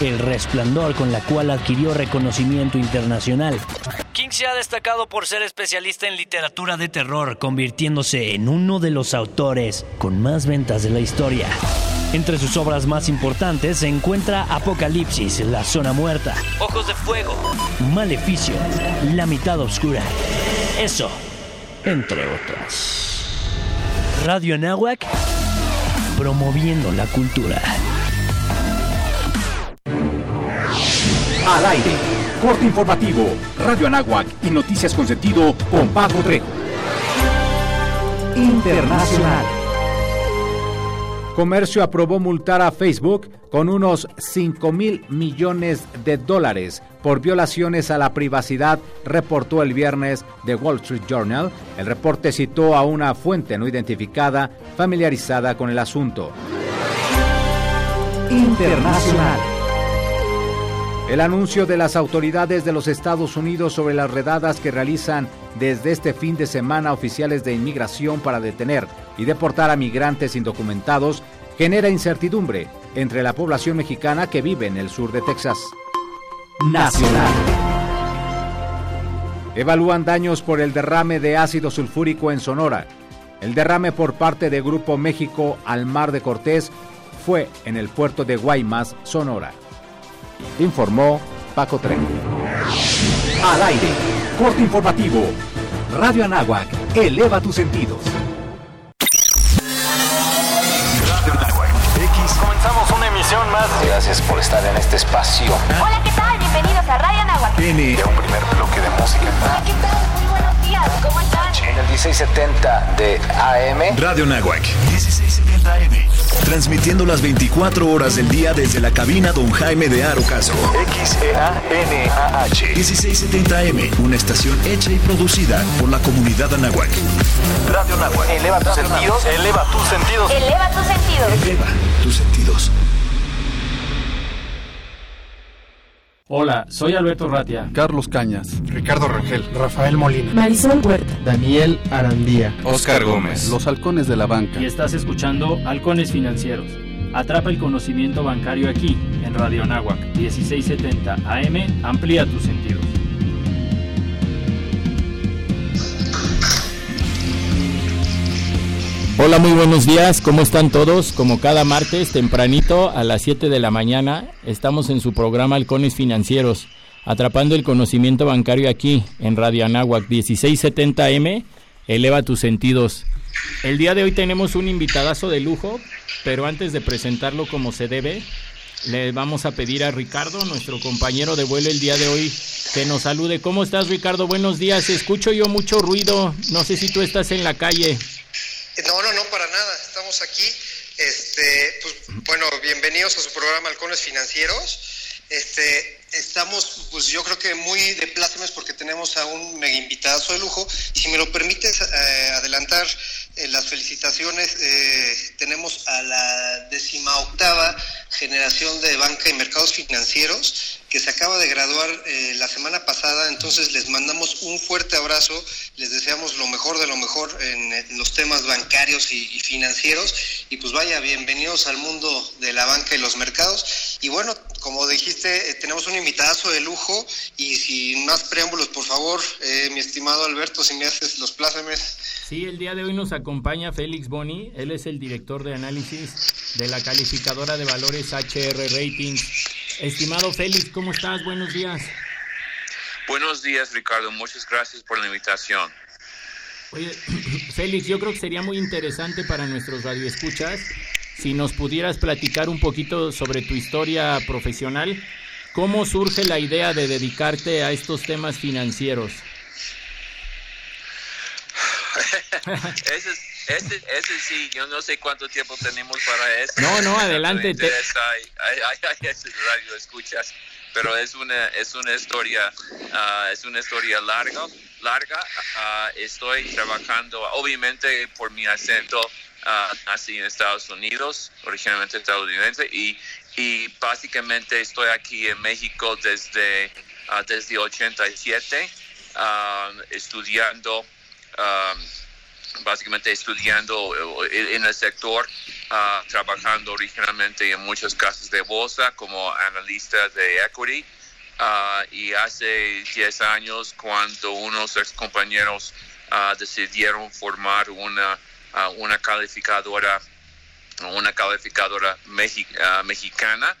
El Resplandor con la cual adquirió reconocimiento internacional. King se ha destacado por ser especialista en literatura de terror, convirtiéndose en uno de los autores con más ventas de la historia. Entre sus obras más importantes se encuentra Apocalipsis, La Zona Muerta, Ojos de Fuego, Maleficio, La Mitad Oscura. Eso, entre otras. Radio Nahuac, promoviendo la cultura. Al aire, corte informativo, Radio Anáhuac y noticias con sentido con Paco Trejo. Internacional. Comercio aprobó multar a Facebook con unos 5 mil millones de dólares por violaciones a la privacidad, reportó el viernes The Wall Street Journal. El reporte citó a una fuente no identificada familiarizada con el asunto. Internacional. El anuncio de las autoridades de los Estados Unidos sobre las redadas que realizan desde este fin de semana oficiales de inmigración para detener y deportar a migrantes indocumentados genera incertidumbre entre la población mexicana que vive en el sur de Texas. Nacional. Evalúan daños por el derrame de ácido sulfúrico en Sonora. El derrame por parte de Grupo México al Mar de Cortés fue en el puerto de Guaymas, Sonora. Informó Paco Tren. Al aire, corte informativo. Radio Anáhuac, eleva tus sentidos. Radio Anáhuac, X. Comenzamos una emisión más. Gracias por estar en este espacio. Hola, ¿qué tal? Bienvenidos a Radio Anáhuac. N. De un primer bloque de música. Hola, ¿qué tal? Muy buenos días. ¿Cómo están? En el 1670 de AM. Radio Nahuac, 1670 AM. Transmitiendo las 24 horas del día desde la cabina Don Jaime de Arocaso. XEANAH. 1670 AM. Una estación hecha y producida por la comunidad Anáhuac. Radio Nahuac. Eleva tus sentidos. Eleva tus sentidos. Eleva tus sentidos. Eleva tus sentidos. Hola, soy Alberto Ratia. Carlos Cañas, Ricardo Rangel, Rafael Molina, Marisol Huerta, Daniel Arandía, Oscar Gómez, Los Halcones de la Banca. Y estás escuchando Halcones Financieros. Atrapa el conocimiento bancario aquí, en Radio Anáhuac, 1670 AM. Amplía tus sentidos. Hola, muy buenos días. ¿Cómo están todos? Como cada martes, tempranito a las 7 de la mañana, estamos en su programa Halcones Financieros, atrapando el conocimiento bancario aquí, en Radio Anáhuac, 1670M. Eleva tus sentidos. El día de hoy tenemos un invitadazo de lujo, pero antes de presentarlo como se debe, le vamos a pedir a Ricardo, nuestro compañero de vuelo el día de hoy, que nos salude. ¿Cómo estás, Ricardo? Buenos días. Escucho yo mucho ruido. No sé si tú estás en la calle. No, no, no, para nada. Estamos aquí. Este, pues, bueno, bienvenidos a su programa Halcones Financieros. Este, estamos, pues yo creo que muy de plácemes porque tenemos a un mega invitadazo de lujo. Y si me lo permites eh, adelantar eh, las felicitaciones, eh, tenemos a la decima octava generación de banca y mercados financieros que se acaba de graduar eh, la semana pasada, entonces les mandamos un fuerte abrazo, les deseamos lo mejor de lo mejor en, en los temas bancarios y, y, financieros. Y pues vaya, bienvenidos al mundo de la banca y los mercados. Y bueno, como dijiste, eh, tenemos un invitadazo de lujo y sin más preámbulos, por favor, eh, mi estimado Alberto, si me haces los plácemes. Sí, el día de hoy nos acompaña Félix Boni, él es el director de análisis de la calificadora de valores HR Ratings. Estimado Félix, ¿cómo estás? Buenos días. Buenos días, Ricardo. Muchas gracias por la invitación. Oye, Félix, yo creo que sería muy interesante para nuestros radioescuchas si nos pudieras platicar un poquito sobre tu historia profesional. ¿Cómo surge la idea de dedicarte a estos temas financieros? ese, ese, ese, sí, yo no sé cuánto tiempo tenemos para eso. No, no, adelante. Te... Hay, hay, hay, ese radio escuchas, pero es una, es una historia, uh, es una historia larga, larga. Uh, estoy trabajando, obviamente por mi acento, uh, nací en Estados Unidos, originalmente estadounidense, y, y básicamente estoy aquí en México desde, desde 87, estudiando. Um, básicamente estudiando en el sector, trabajando originalmente en muchas casas de bolsa como analista de equity. y hace 10 años, cuando unos ex compañeros decidieron formar una, una calificadora una calificadora mexicana,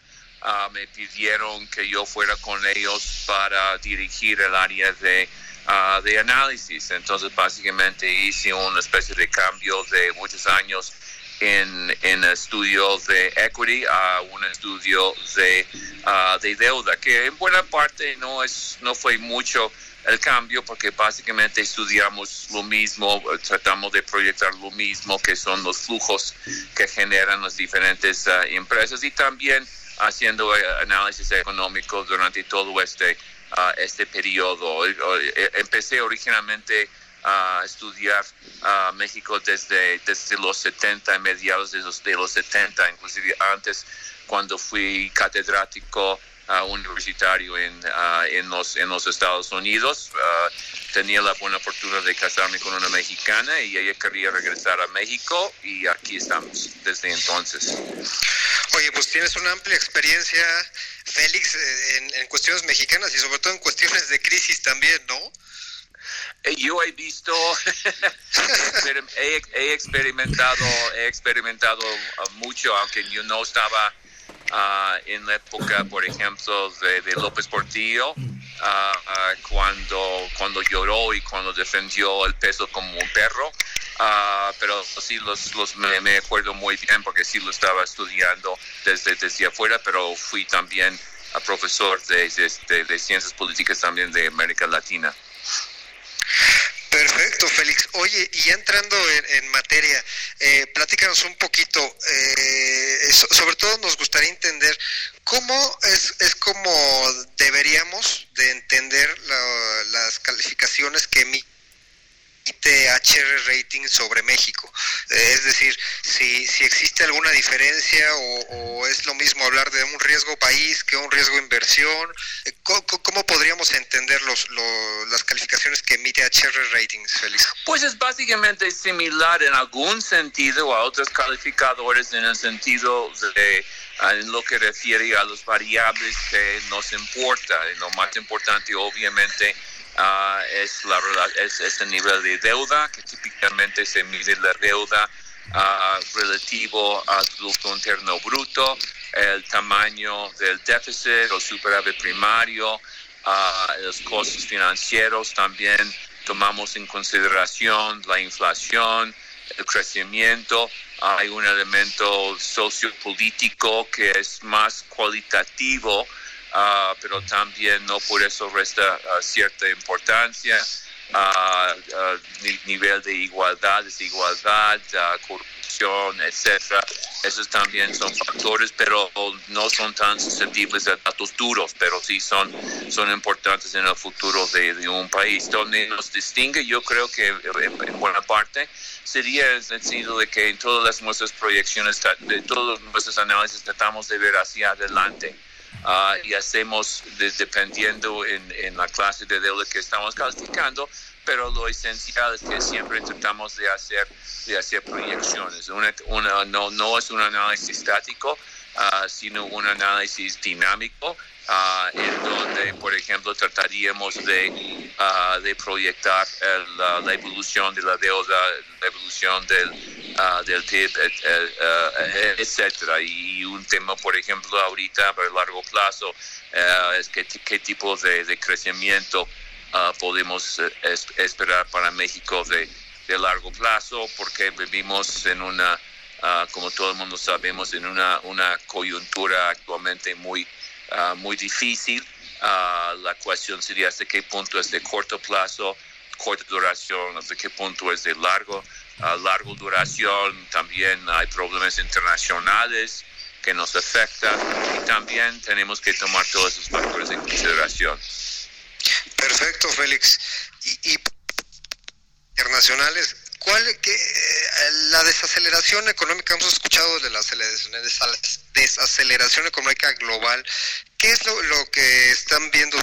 me pidieron que yo fuera con ellos para dirigir el área de Ah, de análisis. Entonces, básicamente hice una especie de cambio de muchos años en, en estudio de equity a un estudio de, ah, de deuda, que en buena parte no, es, no fue mucho el cambio porque básicamente estudiamos lo mismo, tratamos de proyectar lo mismo que son los flujos que generan las diferentes ah, empresas y también haciendo eh, análisis económico durante todo este este periodo. Eh, empecé originalmente a estudiar México desde, desde los 70, mediados de los, de los 70, inclusive antes cuando fui catedrático universitario en, en, los, en los Estados Unidos. tenía la buena fortuna de casarme con una mexicana y ella quería regresar a México y aquí estamos desde entonces. Oye, pues tienes una amplia experiencia, Félix, eh, en, cuestiones mexicanas y sobre todo en cuestiones de crisis también, ¿no? Yo he visto, he, experimentado, he experimentado uh, mucho, aunque yo no estaba uh, en la época, por ejemplo, de, López Portillo, uh, cuando, cuando lloró y cuando defendió el peso como un perro. Ah, pero sí los, los me, acuerdo muy bien porque sí lo estaba estudiando desde, desde afuera, pero fui también a profesor de, de, ciencias políticas también de América Latina. Perfecto, Félix. Oye, y entrando en, materia, eh, platícanos un poquito, eh, sobre todo nos gustaría entender cómo es, es como deberíamos de entender las calificaciones que emite ITHR rating sobre México. Eh, es decir, si, si existe alguna diferencia o, es lo mismo hablar de un riesgo país que un riesgo inversión, eh, ¿cómo, podríamos entender los, las calificaciones que emite HR Ratings, Félix? Pues es básicamente similar en algún sentido a otros calificadores en el sentido de en lo que refiere a los variables que nos importa. lo más importante, obviamente, Ah, es, la, es este nivel de deuda, que típicamente se mide la deuda uh, relativo al Producto Interno Bruto, el tamaño del déficit o superávit primario, uh, los costos financieros también tomamos en consideración la inflación, el crecimiento. Hay un elemento sociopolítico que es más cualitativo Ah, pero también no por eso resta ah, cierta importancia. Uh, nivel de igualdad, desigualdad, corrupción, etcétera. Esos también son factores, pero no son tan susceptibles a datos duros, pero sí son, son importantes en el futuro de, un país. Donde nos distingue, yo creo que en, buena parte, sería en el sentido de que en todas nuestras proyecciones, de todos nuestros análisis, tratamos de ver hacia adelante. Ah, y hacemos dependiendo en, en, la clase de deuda que estamos calificando, pero lo esencial es que siempre tratamos de hacer, de hacer proyecciones. Una, no, no es un análisis estático, uh, sino un análisis dinámico. Uh, en donde, por ejemplo, trataríamos de, de proyectar la evolución de la deuda, la evolución del, uh, del PIB, et, etcétera. Y un tema, por ejemplo, ahorita a largo plazo uh, es que, qué tipo de, de crecimiento uh, podemos uh, es, esperar para México de, largo plazo, porque vivimos en una, como todo el mundo sabemos, en una, una coyuntura actualmente muy, muy difícil. la cuestión sería hasta qué punto es de corto plazo, corta duración, hasta qué punto es de largo a larga duración, también hay problemas internacionales que nos afectan y también tenemos que tomar todos esos factores en consideración. Perfecto, Félix. Y, internacionales, ¿cuál que la desaceleración económica hemos escuchado de la desaceleración económica global? ¿Qué es lo, que están viendo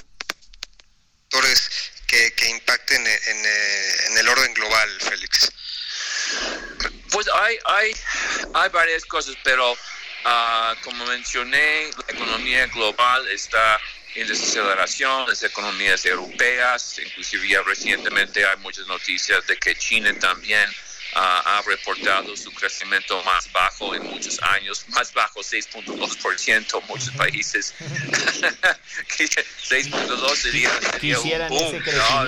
que, que impacten en, en, en el orden global, Félix? Pues hay, hay, hay varias cosas, pero uh, como mencioné, la economía global está en desaceleración, las economías europeas, inclusive ya recientemente hay muchas noticias de que China también ha reportado su crecimiento más bajo en muchos años, más bajo 6.2%, muchos países. 6.2 sería, sería un boom.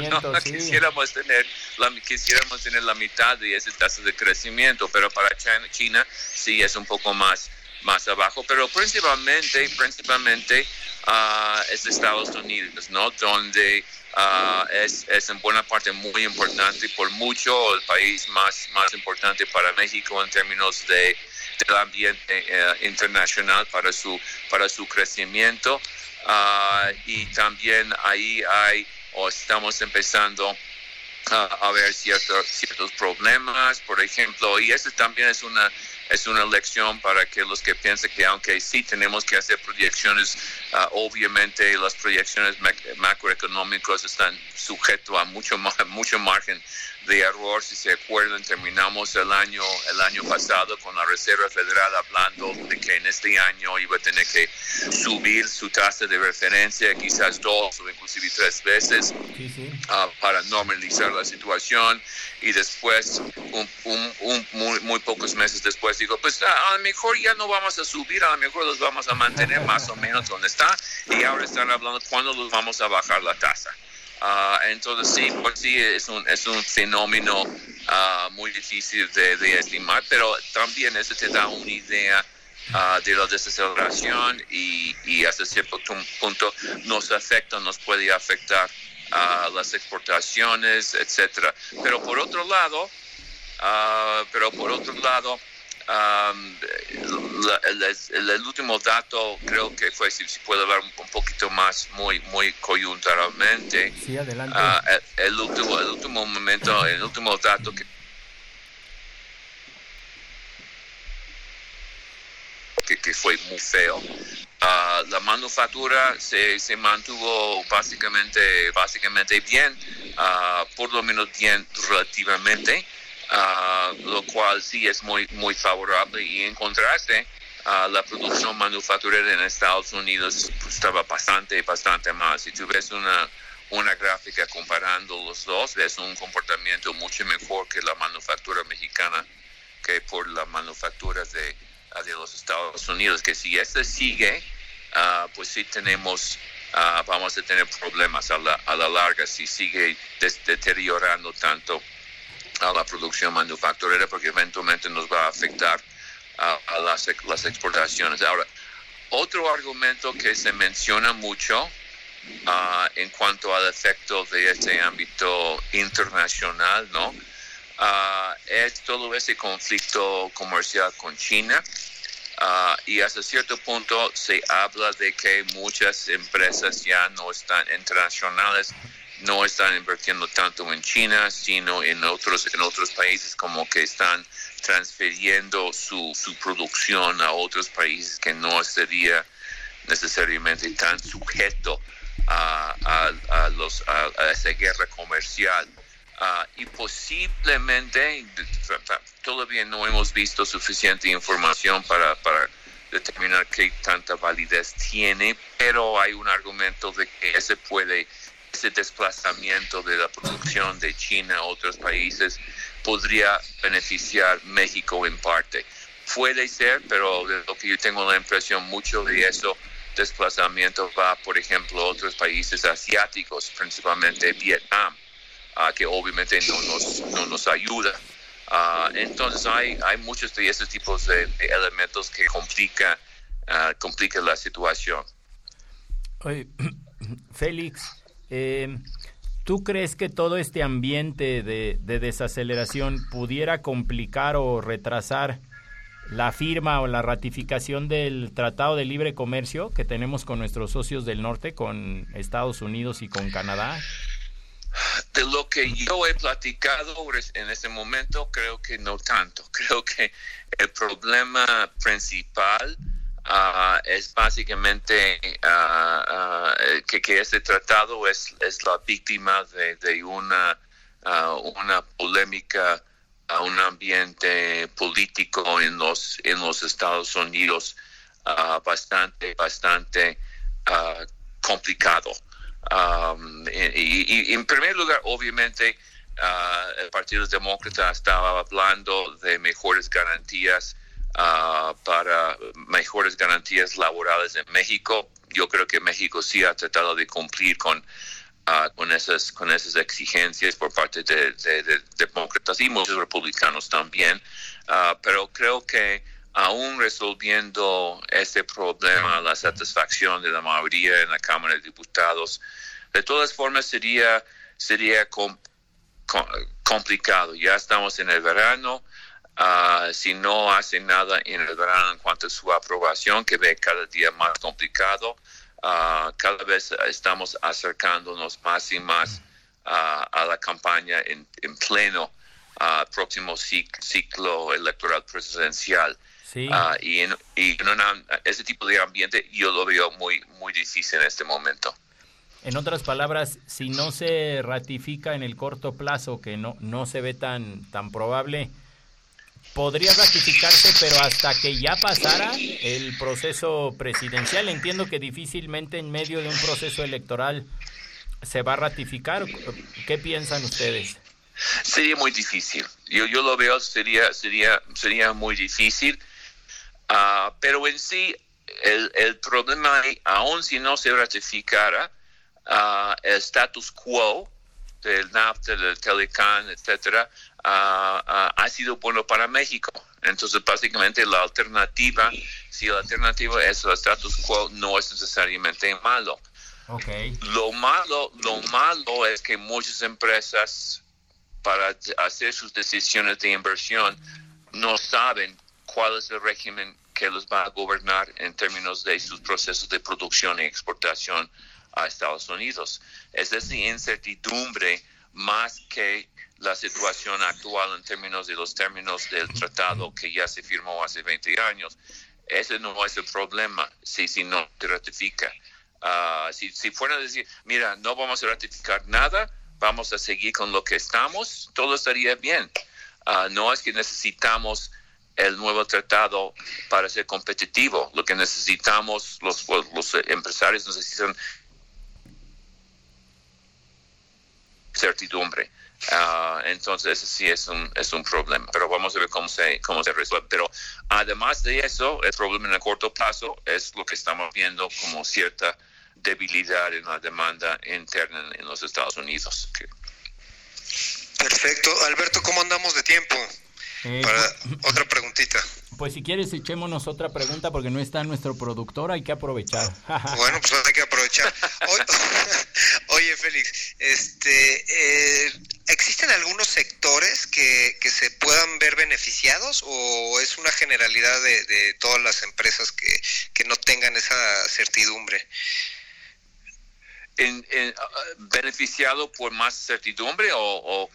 No, no, quisiéramos, tener la, quisiéramos tener la mitad de esa tasa de crecimiento, pero para China, China sí es un poco más, más abajo, pero principalmente, principalmente uh, es Estados Unidos, ¿no? Donde Uh, es, es, en buena parte muy importante, por mucho el país más, más importante para México en términos de, del ambiente eh, internacional para su, para su crecimiento. Uh, y también ahí hay, o estamos empezando uh, a ver ciertos, ciertos problemas, por ejemplo, y eso también es una es una lección para que los que piensen que aunque sí tenemos que hacer proyecciones, uh, obviamente las proyecciones macroeconómicas están sujetas a mucho, mucho margen de error. Si se acuerdan, terminamos el año, el año pasado con la Reserva Federal hablando de que en este año iba a tener que subir su tasa de referencia quizás dos o inclusive tres veces uh, para normalizar la situación. Y después, un, un, muy, muy, pocos meses después, digo, pues a, lo mejor ya no vamos a subir, a lo mejor los vamos a mantener más o menos donde está. Y ahora están hablando cuándo los vamos a bajar la tasa. Uh, entonces sí, pues sí, es un, es un fenómeno uh, muy difícil de, de, estimar, pero también eso te da una idea uh, de la desaceleración y, y, hasta cierto punto nos afecta, nos puede afectar a las exportaciones, etcétera. Pero por otro lado, pero por otro lado, Um, el, el, el, último dato creo que fue, si, si puedo hablar un, un, poquito más, muy, muy coyunturalmente. Sí, adelante. Uh, el, el, último, el último momento, el último dato que, que, que fue muy feo. Uh, la manufactura se, se, mantuvo básicamente, básicamente bien, uh, por lo menos bien relativamente. Uh, lo cual sí es muy, muy favorable. Y en contraste, uh, la producción manufacturera en Estados Unidos pues, estaba bastante, bastante más. Si tú ves una, una gráfica comparando los dos, ves un comportamiento mucho mejor que la manufactura mexicana que por la manufactura de, de los Estados Unidos. Que si este sigue, uh, pues sí tenemos... vamos a tener problemas a la, a la larga si sigue deteriorando tanto a la producción manufacturera porque eventualmente nos va a afectar a, a las, exportaciones. Ahora, otro argumento que se menciona mucho uh, en cuanto al efecto de este ámbito internacional, ¿no? Uh, es todo ese conflicto comercial con China. Uh, y hasta cierto punto se habla de que muchas empresas ya no están internacionales no están invirtiendo tanto en China, sino en otros, en otros países como que están transfiriendo su, su producción a otros países que no sería necesariamente tan sujeto a, a, a los, a, esa guerra comercial. Uh, y posiblemente todavía no hemos visto suficiente información para, para determinar qué tanta validez tiene, pero hay un argumento de que ese puede ese desplazamiento de la producción de China a otros países podría beneficiar México en parte. Puede ser, pero de lo que yo tengo la impresión, mucho de eso desplazamiento va, por ejemplo, a otros países asiáticos, principalmente Vietnam, uh, que obviamente no nos, no nos ayuda. Uh, entonces hay, hay muchos de esos tipos de, elementos que complica, uh, complica la situación. Oye, Félix, eh, ¿Tú crees que todo este ambiente de, de, desaceleración pudiera complicar o retrasar la firma o la ratificación del Tratado de Libre Comercio que tenemos con nuestros socios del norte, con Estados Unidos y con Canadá? De lo que yo he platicado en este momento, creo que no tanto. Creo que el problema principal Uh, es básicamente uh, que, que, este tratado es, es la víctima de, de una, una polémica un ambiente político en los, en los Estados Unidos bastante, bastante complicado. Y, en primer lugar, obviamente, el Partido Demócrata estaba hablando de mejores garantías para mejores garantías laborales en México. Yo creo que México sí ha tratado de cumplir con con esas con esas exigencias por parte de, demócratas y muchos republicanos también ah, pero creo que aún resolviendo este problema la satisfacción de la mayoría en la Cámara de Diputados de todas formas sería sería complicado ya estamos en el verano ah, si no hacen nada en el verano en cuanto a su aprobación que ve cada día más complicado Ah, cada vez estamos acercándonos más y más a la campaña en, pleno uh, próximo ciclo, electoral presidencial. Ah, y en, ese tipo de ambiente yo lo veo muy, muy difícil en este momento. En otras palabras, si no se ratifica en el corto plazo, que no, no se ve tan, tan probable, podría ratificarse, pero hasta que ya pasara el proceso presidencial. Entiendo que difícilmente en medio de un proceso electoral se va a ratificar. ¿Qué piensan ustedes? Sería muy difícil. Yo, yo lo veo, sería, sería, sería muy difícil. Ah, pero en sí, el, el problema, aún si no se ratificara, uh, el status quo del NAFTA, del Telecan, etcétera, ha sido bueno para México. Entonces, básicamente, la alternativa, si la alternativa es el status quo, no es necesariamente malo. Okay. Lo malo, lo malo es que muchas empresas, para hacer sus decisiones de inversión, no saben cuál es el régimen que los va a gobernar en términos de sus procesos de producción y exportación a Estados Unidos. Es esa incertidumbre más que la situación actual en términos de los términos del tratado que ya se firmó hace 20 años. Ese no es el problema si, si no se ratifica. Ah, si, si fuera a decir, mira, no vamos a ratificar nada, vamos a seguir con lo que estamos, todo estaría bien. Ah, no es que necesitamos el nuevo tratado para ser competitivo. Lo que necesitamos, los, los empresarios necesitan certidumbre. Ah, entonces, sí es un, es un problema, pero vamos a ver cómo se, cómo se resuelve. Pero además de eso, el problema en el corto plazo es lo que estamos viendo como cierta debilidad en la demanda interna en, los Estados Unidos. Perfecto. Alberto, ¿cómo andamos de tiempo? Eh, Para otra preguntita. Pues si quieres echémonos otra pregunta porque no está nuestro productor, hay que aprovechar. bueno, pues hay que aprovechar. Oye, Félix, este, eh, ¿existen algunos sectores que, que, se puedan ver beneficiados o es una generalidad de, todas las empresas que, que, no tengan esa certidumbre? En, ¿Beneficiado por más certidumbre o, o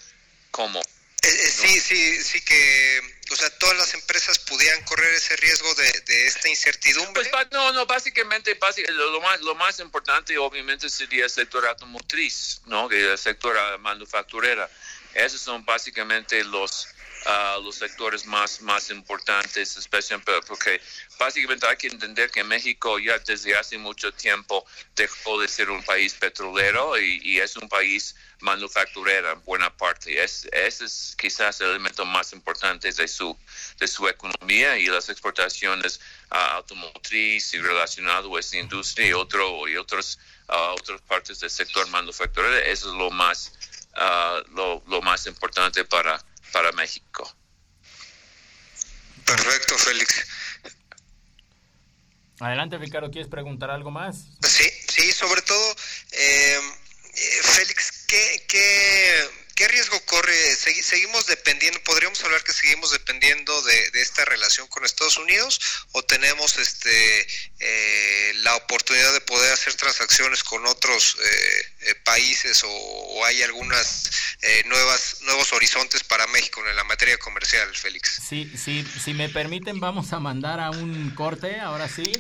cómo? Eh, eh, sí, sí, sí que, o sea, todas las empresas pudieran correr ese riesgo de, esta incertidumbre. Pues no, no, básicamente, lo, más, lo más importante obviamente sería el sector automotriz, ¿no? El sector manufacturera. Esos son básicamente los los sectores más, más importantes, especialmente porque básicamente hay que entender que México ya desde hace mucho tiempo dejó de ser un país petrolero y, es un país manufacturero en buena parte. Es, ese es quizás el elemento más importante de su, de su economía y las exportaciones automotriz y relacionado a esta industria y, otro, y otros, otras partes del sector manufacturero. Eso es lo más, lo, lo más importante para para México. Perfecto, Félix. Adelante, Ricardo, ¿quieres preguntar algo más? Sí, sí, sobre todo, eh, eh, Félix, ¿qué, qué, ¿qué riesgo corre? ¿Seguimos dependiendo, podríamos hablar que seguimos dependiendo de, esta relación con Estados Unidos o tenemos este eh, la oportunidad de poder hacer transacciones con otros eh, eh, países o, hay algunas nuevas nuevos horizontes para México en la materia comercial, Félix? Sí, sí, si me permiten vamos a mandar a un corte, ahora sí,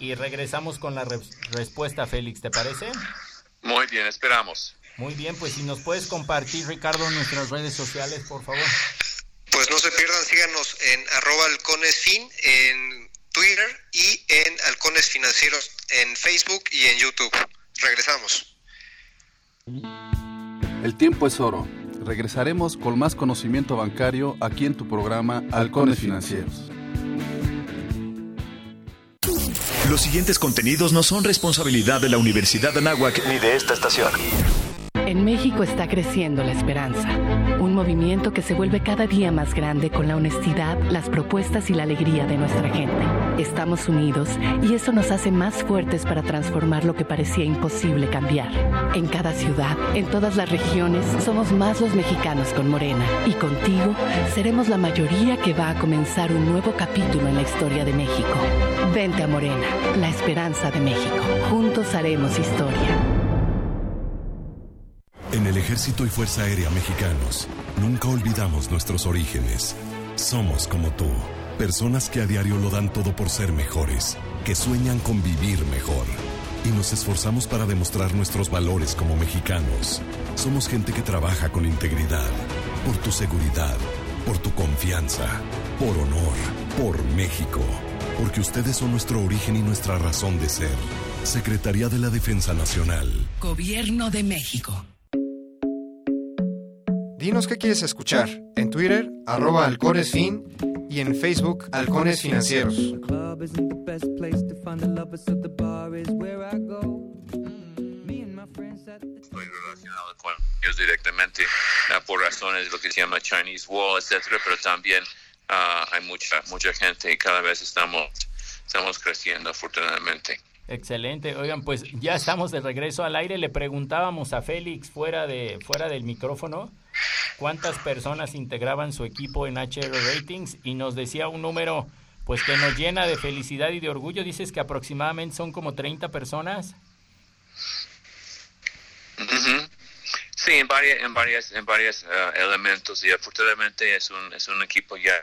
y regresamos con la respuesta, Félix, ¿te parece? Muy bien, esperamos. Muy bien, pues si nos puedes compartir, Ricardo, nuestras redes sociales, por favor. pues no se pierdan, síganos en arroba halconesfin en Twitter y en Halcones Financieros en Facebook y en YouTube. Regresamos. El tiempo es oro. Regresaremos con más conocimiento bancario aquí en tu programa Halcones Financieros. Los siguientes contenidos no son responsabilidad de la Universidad de Anáhuac ni de esta estación. En México está creciendo la esperanza, un movimiento que se vuelve cada día más grande con la honestidad, las propuestas y la alegría de nuestra gente. Estamos unidos y eso nos hace más fuertes para transformar lo que parecía imposible cambiar. En cada ciudad, en todas las regiones, somos más los mexicanos con Morena y contigo seremos la mayoría que va a comenzar un nuevo capítulo en la historia de México. Vente a Morena, la esperanza de México. Juntos haremos historia. En el Ejército y Fuerza Aérea Mexicanos, nunca olvidamos nuestros orígenes. Somos como tú, personas que a diario lo dan todo por ser mejores, que sueñan con vivir mejor. Y nos esforzamos para demostrar nuestros valores como mexicanos. Somos gente que trabaja con integridad, por tu seguridad, por tu confianza, por honor, por México. Porque ustedes son nuestro origen y nuestra razón de ser. Secretaría de la Defensa Nacional. Gobierno de México. Dinos qué quieres escuchar. En Twitter, arroba halconesfin y en Facebook, Halcones Financieros. Estoy relacionado con ellos directamente por razones de lo que se llama Chinese Wall, etcétera, pero también uh, hay mucha mucha gente y cada vez estamos estamos creciendo afortunadamente. Excelente. Oigan, pues ya estamos de regreso al aire. Le preguntábamos a Félix fuera de fuera del micrófono cuántas personas integraban su equipo en HR Ratings y nos decía un número pues que nos llena de felicidad y de orgullo. Dices que aproximadamente son como 30 personas. Sí, en varias, en varias, en varios uh, elementos y afortunadamente es un, es un equipo ya,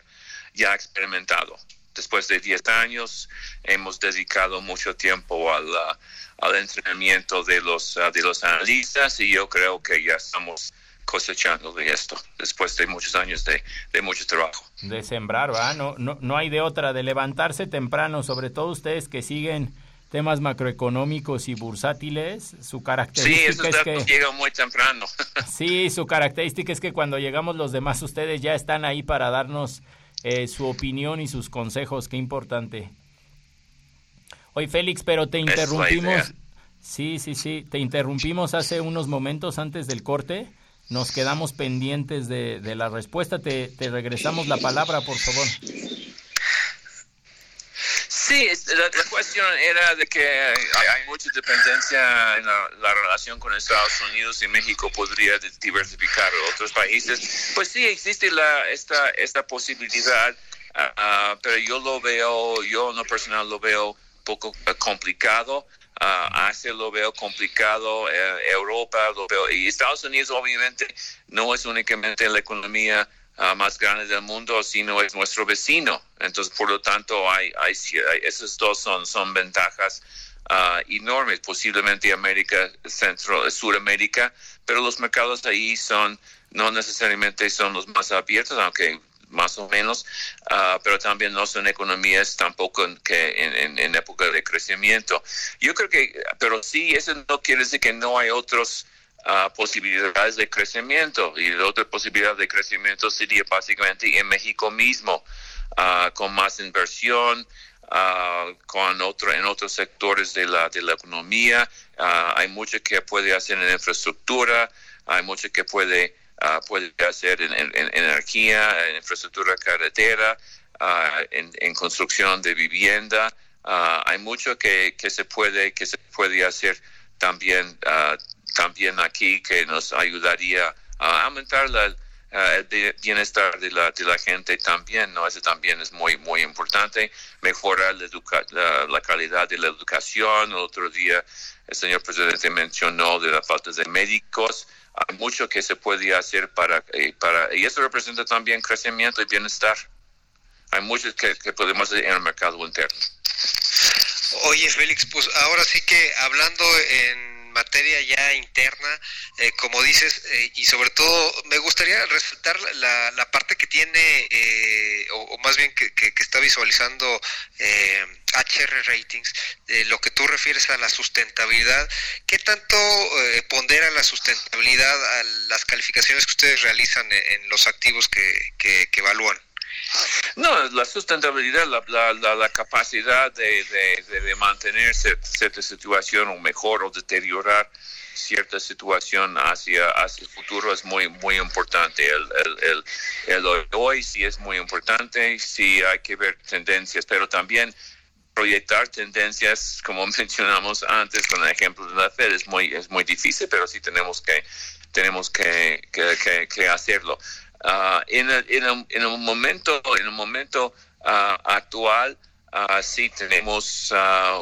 ya experimentado. Después de 10 años hemos dedicado mucho tiempo al, uh, al entrenamiento de los, uh, de los analistas y yo creo que ya estamos cosechando de esto después de muchos años de, de mucho trabajo. De sembrar, ¿va? No, no, no hay de otra, de levantarse temprano, sobre todo ustedes que siguen temas macroeconómicos y bursátiles, su característica sí, es que muy temprano. sí, su característica es que cuando llegamos los demás ustedes ya están ahí para darnos eh, su opinión y sus consejos, qué importante. Oye, Félix, pero te interrumpimos. Sí, sí, sí, te interrumpimos hace unos momentos antes del corte. Nos quedamos pendientes de, de la respuesta. Te, te regresamos la palabra, por favor. Sí, la, la, cuestión era de que hay, hay mucha dependencia en la, la, relación con Estados Unidos y México podría diversificar otros países. Pues sí, existe la, esta, esta posibilidad, uh, pero yo lo veo, yo en lo personal lo veo poco complicado. Uh, Asia lo veo complicado, uh, Europa lo veo, y Estados Unidos obviamente no es únicamente la economía Uh, más grande del mundo, sino es nuestro vecino. Entonces, por lo tanto, hay, hay, esos dos son, son ventajas uh, enormes, posiblemente América Central, Sudamérica, pero los mercados ahí son, no necesariamente son los más abiertos, aunque más o menos, uh, pero también no son economías tampoco que en, en, en época de crecimiento. Yo creo que, pero sí, eso no quiere decir que no hay otros Uh, posibilidades de crecimiento. Y la otra posibilidad de crecimiento sería básicamente en México mismo uh, con más inversión uh, con otro en otros sectores de la de la economía. Hay mucho que puede hacer en infraestructura hay mucho que puede puede hacer en, energía en infraestructura carretera en, en, construcción de vivienda. Hay mucho que, que se puede que se puede hacer también también aquí que nos ayudaría a aumentar la, uh, el bienestar de la, de la gente también, ¿no? Eso también es muy, muy importante. Mejorar la, educa la, calidad de la educación. El otro día el señor presidente mencionó de la falta de médicos. Hay mucho que se puede hacer para, eh, para y eso representa también crecimiento y bienestar. Hay mucho que, que podemos hacer en el mercado interno. Oye, Félix, pues ahora sí que hablando en materia ya interna, eh, como dices, eh, y sobre todo me gustaría resaltar la, parte que tiene, eh, o, más bien que, que, está visualizando HR Ratings, lo que tú refieres a la sustentabilidad, ¿qué tanto pondera la sustentabilidad a las calificaciones que ustedes realizan en, los activos que, que evalúan? No, la sustentabilidad, la, la, la, capacidad de, de, de, mantener cierta situación o mejor o deteriorar cierta situación hacia, hacia el futuro es muy muy importante. El, el, el, hoy sí es muy importante, sí hay que ver tendencias, pero también proyectar tendencias, como mencionamos antes con el ejemplo de la Fed, es muy, es muy difícil, pero sí tenemos que, tenemos que, que hacerlo. Uh, en, el, en, el, momento, en el momento uh, actual, uh, sí tenemos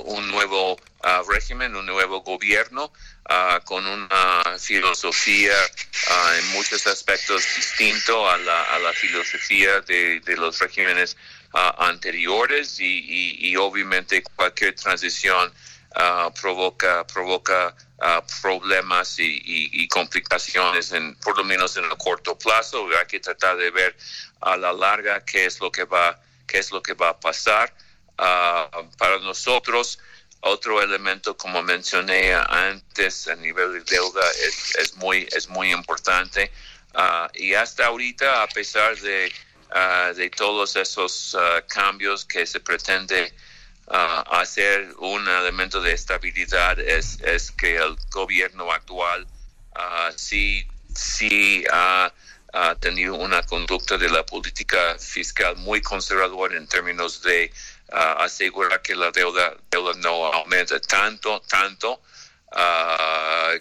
un nuevo régimen, un nuevo gobierno con una filosofía en muchos aspectos distinto a la, a la filosofía de, de los regímenes anteriores y, y, y, obviamente cualquier transición provoca provoca problemas y, complicaciones, en, por lo menos en el corto plazo. Hay que tratar de ver a la larga qué es lo que va, qué es lo que va a pasar. Ah, para nosotros, otro elemento, como mencioné antes, a nivel de deuda es, es muy, es muy importante. Ah, y hasta ahorita, a pesar de, ah, de todos esos cambios que se pretende hacer un elemento de estabilidad es, es que el gobierno actual uh, sí, sí ha, tenido una conducta de la política fiscal muy conservadora en términos de asegurar que la deuda, deuda no aumente tanto, tanto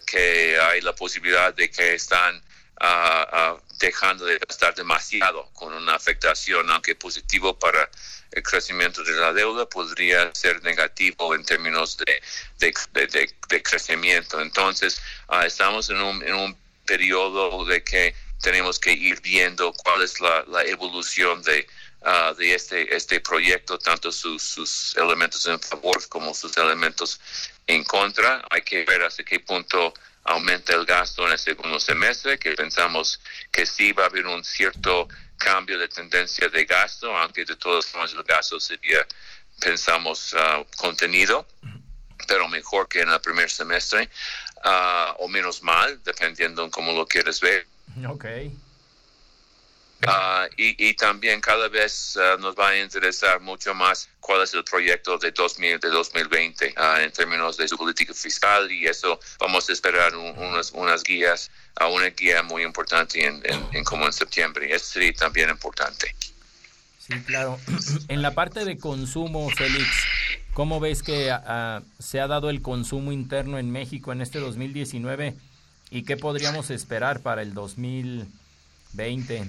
que hay la posibilidad de que están dejando de gastar demasiado con una afectación, aunque positivo para el crecimiento de la deuda podría ser negativo en términos de, de, crecimiento. Entonces, ah, estamos en un, en un periodo de que tenemos que ir viendo cuál es la, evolución de, uh, de este, este proyecto, tanto sus, sus elementos en favor como sus elementos en contra. Hay que ver hasta qué punto aumenta el gasto en el segundo semestre, que pensamos que sí va a haber un cierto cambio de tendencia de gasto, aunque de todos modos el gasto sería, pensamos, uh, contenido, pero mejor que en el primer semestre, uh, o menos mal, dependiendo en cómo lo quieres ver. Okay. Uh, y, y, también cada vez uh, nos va a interesar mucho más cuál es el proyecto de, 2000, de 2020 uh, en términos de su política fiscal y eso vamos a esperar unas, unas guías, a una guía muy importante en, en, como en septiembre. Eso sería también importante. Sí, claro. En la parte de consumo, Félix, ¿cómo ves que se ha dado el consumo interno en México en este 2019 y qué podríamos esperar para el 2020?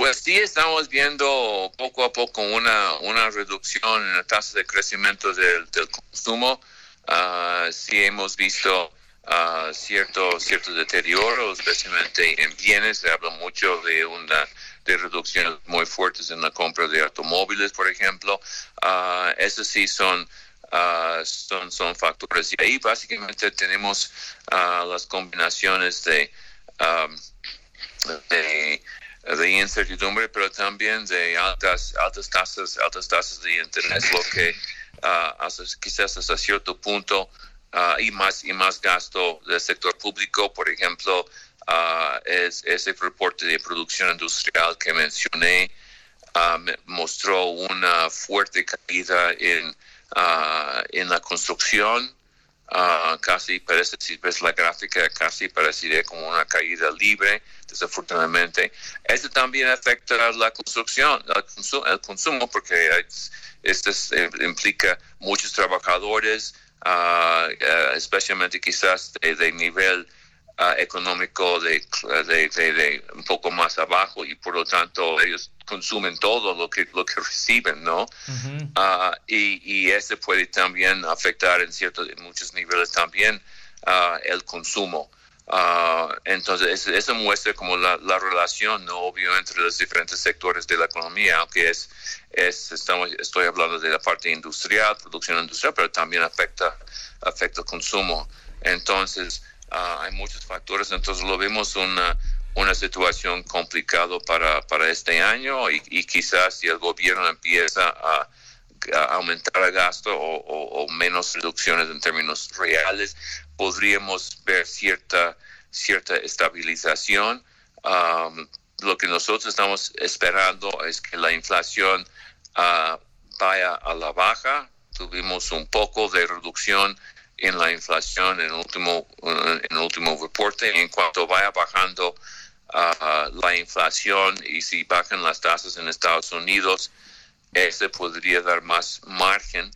Pues sí, estamos viendo poco a poco una, una reducción en la tasa de crecimiento del, consumo. Uh, sí hemos visto uh, cierto, cierto deterioro, especialmente en bienes. Se habla mucho de una de reducciones muy fuertes en la compra de automóviles, por ejemplo. Uh, esos sí son, son, son factores. Y ahí básicamente tenemos las combinaciones de, um, de de incertidumbre, pero también de altas, altas tasas, altas tasas de interés, lo que uh, quizás hasta cierto punto uh, y más y más gasto del sector público, por ejemplo, uh, es ese reporte de producción industrial que mencioné mostró una fuerte caída en en la construcción Uh, casi parece, si ves la gráfica, casi parecería como una caída libre, desafortunadamente. Esto también afecta la construcción, el consumo, porque esto eh, implica muchos trabajadores, uh, especialmente quizás de nivel uh, económico de, de, de, un poco más abajo y por lo tanto ellos consumen todo lo que lo que reciben, ¿no? Uh, y, y ese puede también afectar en ciertos, en muchos niveles también uh, el consumo. Ah, entonces, eso muestra como la, relación, ¿no? Obvio, entre los diferentes sectores de la economía, aunque es, es estamos, estoy hablando de la parte industrial, producción industrial, pero también afecta, afecta el consumo. Entonces, ah, hay muchos factores, entonces lo vemos una, una situación complicada para, para este año y, quizás si el gobierno empieza a, aumentar el gasto o, menos reducciones en términos reales, podríamos ver cierta, cierta estabilización. Um, lo que nosotros estamos esperando es que la inflación uh, vaya a la baja. Tuvimos un poco de reducción en la inflación en el último, en el último reporte. En cuanto vaya bajando uh, la inflación y si bajan las tasas en Estados Unidos, ese podría dar más margen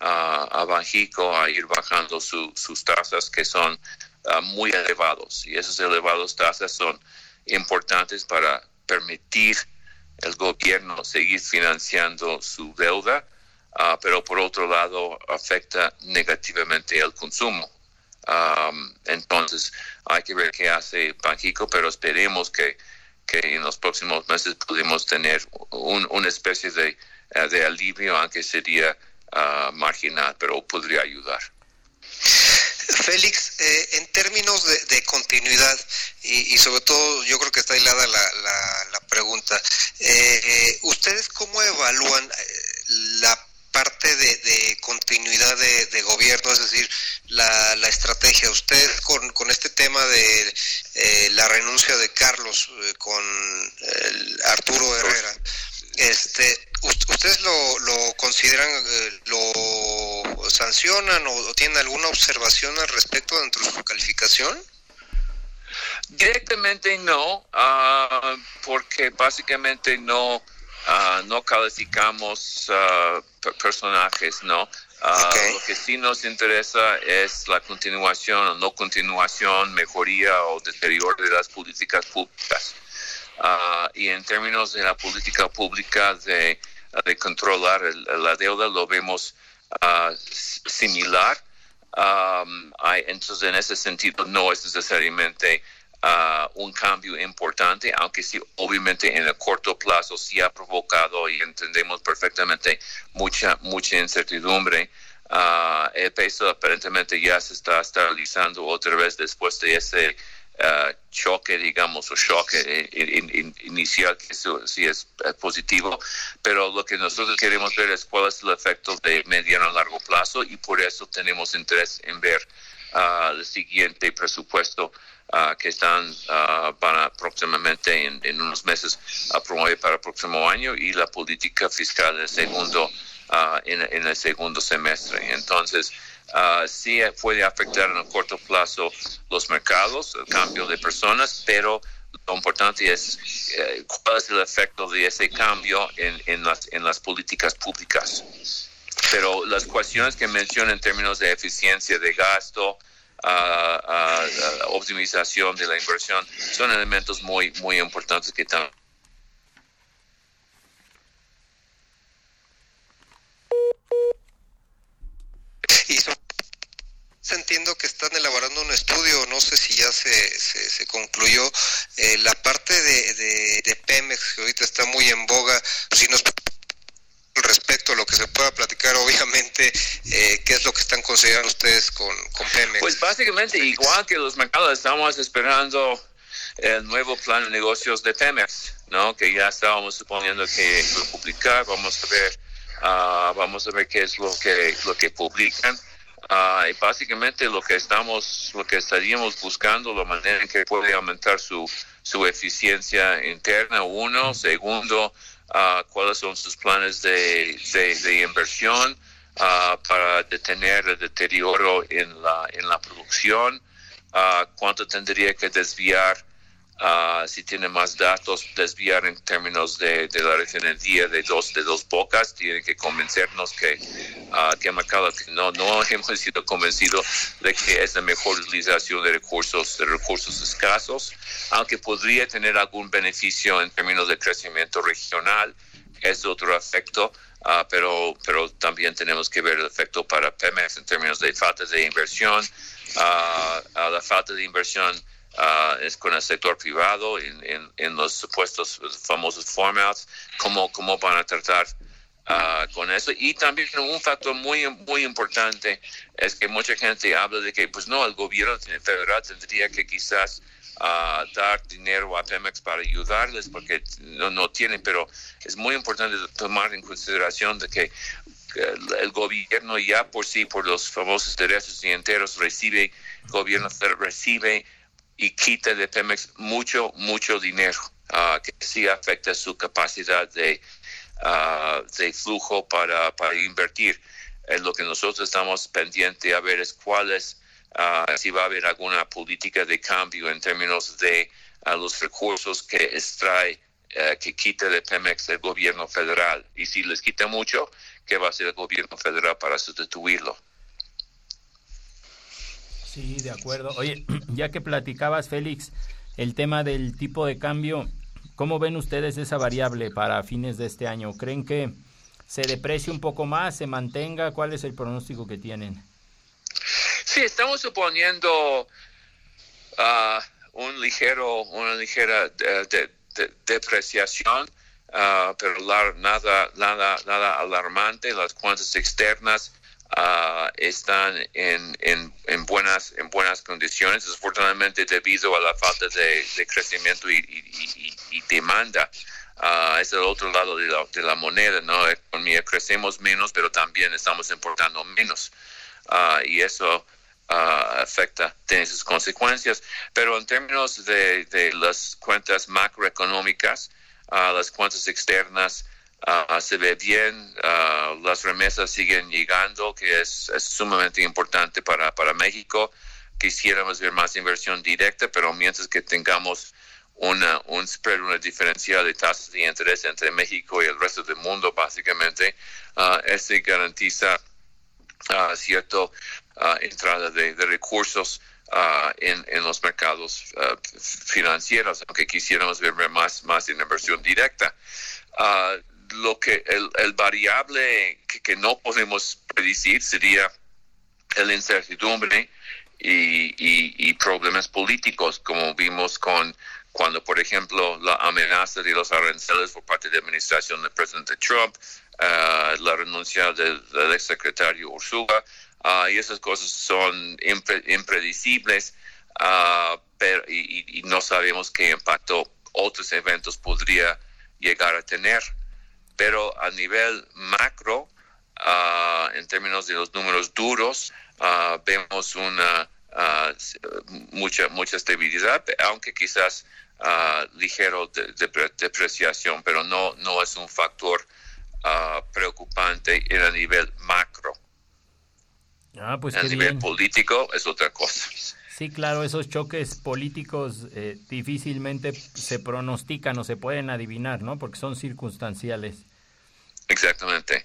a Banjico a ir bajando sus tasas que son ah, muy elevados y esas elevadas tasas son importantes para permitir el gobierno seguir financiando su deuda, ah, pero por otro lado afecta negativamente el consumo. entonces hay que ver qué hace Banjico, pero esperemos que, que en los próximos meses podamos tener una especie de, eh, de alivio, aunque sería uh, marginal, pero podría ayudar. Félix, eh, en términos de, continuidad, y, sobre todo yo creo que está hilada la, la, pregunta, eh, ¿ustedes cómo evalúan eh, la parte de, continuidad de, gobierno, es decir, la, la estrategia? Ustedes con, con, este tema de la renuncia de Carlos con Arturo Herrera, este, ¿Ustedes lo, lo consideran, eh, lo sancionan o, tienen alguna observación al respecto dentro de su calificación? Directamente no, ah, porque básicamente no, ah, no calificamos uh, personajes, ¿no? Lo que sí nos interesa es la continuación o no continuación, mejoría o deterioro de las políticas públicas. Y en términos de la política pública de, de controlar la deuda lo vemos uh, similar. Um, hay, entonces, en ese sentido, no es necesariamente uh, un cambio importante, aunque sí, obviamente, en el corto plazo sí ha provocado y entendemos perfectamente mucha, mucha incertidumbre. el peso aparentemente ya se está estabilizando otra vez después de ese Uh, choque, digamos, o choque inicial, que sí es positivo, pero lo que nosotros queremos ver es cuál es el efecto de mediano a largo plazo y por eso tenemos interés en ver uh, el siguiente presupuesto uh, que están para próximamente en, unos meses a promover para el próximo año y la política fiscal en el segundo, en, en el segundo semestre. Entonces, uh, sí puede afectar en el corto plazo los mercados, el cambio de personas, pero lo importante es eh, cuál es el efecto de ese cambio en, en, las, en las políticas públicas. Pero las cuestiones que menciono en términos de eficiencia de gasto, uh, optimización de la inversión, son elementos muy, muy importantes que también entiendo que están elaborando un estudio, no sé si ya se, se, concluyó, eh, la parte de, de, Pemex, que ahorita está muy en boga, si nos respecto a lo que se pueda platicar, obviamente, eh, qué es lo que están considerando ustedes con, con Pemex. Pues básicamente, igual que los mercados, estamos esperando el nuevo plan de negocios de Pemex, ¿no? Que ya estábamos suponiendo que lo publicar, vamos a ver, uh, vamos a ver qué es lo que, lo que publican. Ah, y básicamente lo que estamos, lo que estaríamos buscando, la manera en que puede aumentar su, su eficiencia interna, uno, segundo, uh, cuáles son sus planes de, inversión uh, para detener el deterioro en la, en la producción, cuánto tendría que desviar Uh, si tiene más datos, desviar en términos de, de la refinería de dos, de dos bocas, tiene que convencernos que, uh, que no, no hemos sido convencidos de que es la mejor utilización de recursos, de recursos escasos, aunque podría tener algún beneficio en términos de crecimiento regional, es otro efecto. Uh, pero, pero también tenemos que ver el efecto para Pemex en términos de falta de inversión, la falta de inversión ah, es con el sector privado en, en, los supuestos famosos formats, cómo, cómo van a tratar ah, con eso. Y también un factor muy, muy importante es que mucha gente habla de que, pues no, el gobierno federal tendría que quizás dar dinero a Pemex para ayudarles porque no, no tienen, pero es muy importante tomar en consideración de que el, gobierno ya por sí, por los famosos derechos y enteros, recibe, gobierno recibe y quita de Pemex mucho, mucho dinero, ah, que sí afecta su capacidad de, uh, de flujo para, para invertir. en lo que nosotros estamos pendientes a ver es cuál es, ah, si va a haber alguna política de cambio en términos de los recursos que extrae eh, que quite de Pemex el gobierno federal. Y si les quita mucho, qué va a hacer el gobierno federal para sustituirlo. Sí, de acuerdo. Oye, ya que platicabas, Félix, el tema del tipo de cambio, ¿cómo ven ustedes esa variable para fines de este año? ¿Creen que se deprecie un poco más, se mantenga? ¿Cuál es el pronóstico que tienen? Sí, estamos suponiendo uh, un ligero, una ligera depreciación Ah, pero nada, nada, nada alarmante. Las cuentas externas uh, están en, en, en, buenas, en buenas condiciones, desafortunadamente debido a la falta de, de crecimiento y, y, y, demanda. Uh, es el otro lado de la, de la moneda, ¿no? La economía crecemos menos, pero también estamos importando menos. y eso afecta, tiene sus consecuencias. Pero en términos de, de las cuentas macroeconómicas, las cuentas externas se ve bien, las remesas siguen llegando, que es, sumamente importante para, para México. Quisiéramos ver más inversión directa, pero mientras que tengamos una, un spread, una diferencia de tasas de interés entre México y el resto del mundo, básicamente, uh, garantiza uh, cierta entrada de, de recursos Uh, en, en, los mercados uh, financieros, aunque quisiéramos ver más, más inversión directa. Uh, lo que el, el variable que, que, no podemos predecir sería la incertidumbre y, y, y, problemas políticos, como vimos con cuando, por ejemplo, la amenaza de los aranceles por parte de la administración del presidente Trump, la renuncia del, del exsecretario Ursula, Ah, y esas cosas son impredecibles uh, pero, y, no sabemos qué impacto otros eventos podría llegar a tener. Pero a nivel macro, uh, en términos de los números duros, vemos una mucha mucha estabilidad, aunque quizás ligero de, depreciación, pero no no es un factor preocupante en a nivel macro. Ah, pues a nivel político es otra cosa. Sí, claro, esos choques políticos eh, difícilmente se pronostican o se pueden adivinar, ¿no? Porque son circunstanciales. Exactamente.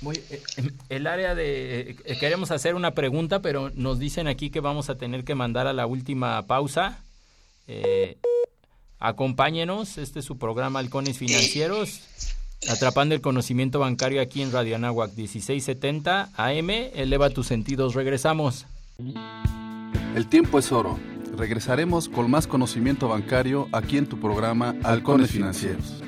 Muy, eh, em, el área de... Eh, queremos hacer una pregunta, pero nos dicen aquí que vamos a tener que mandar a la última pausa. acompáñenos, este es su programa Halcones Financieros. Atrapando el conocimiento bancario aquí en Radio Anáhuac 1670 AM. Eleva tus sentidos. Regresamos. El tiempo es oro. Regresaremos con más conocimiento bancario aquí en tu programa Halcones Financieros.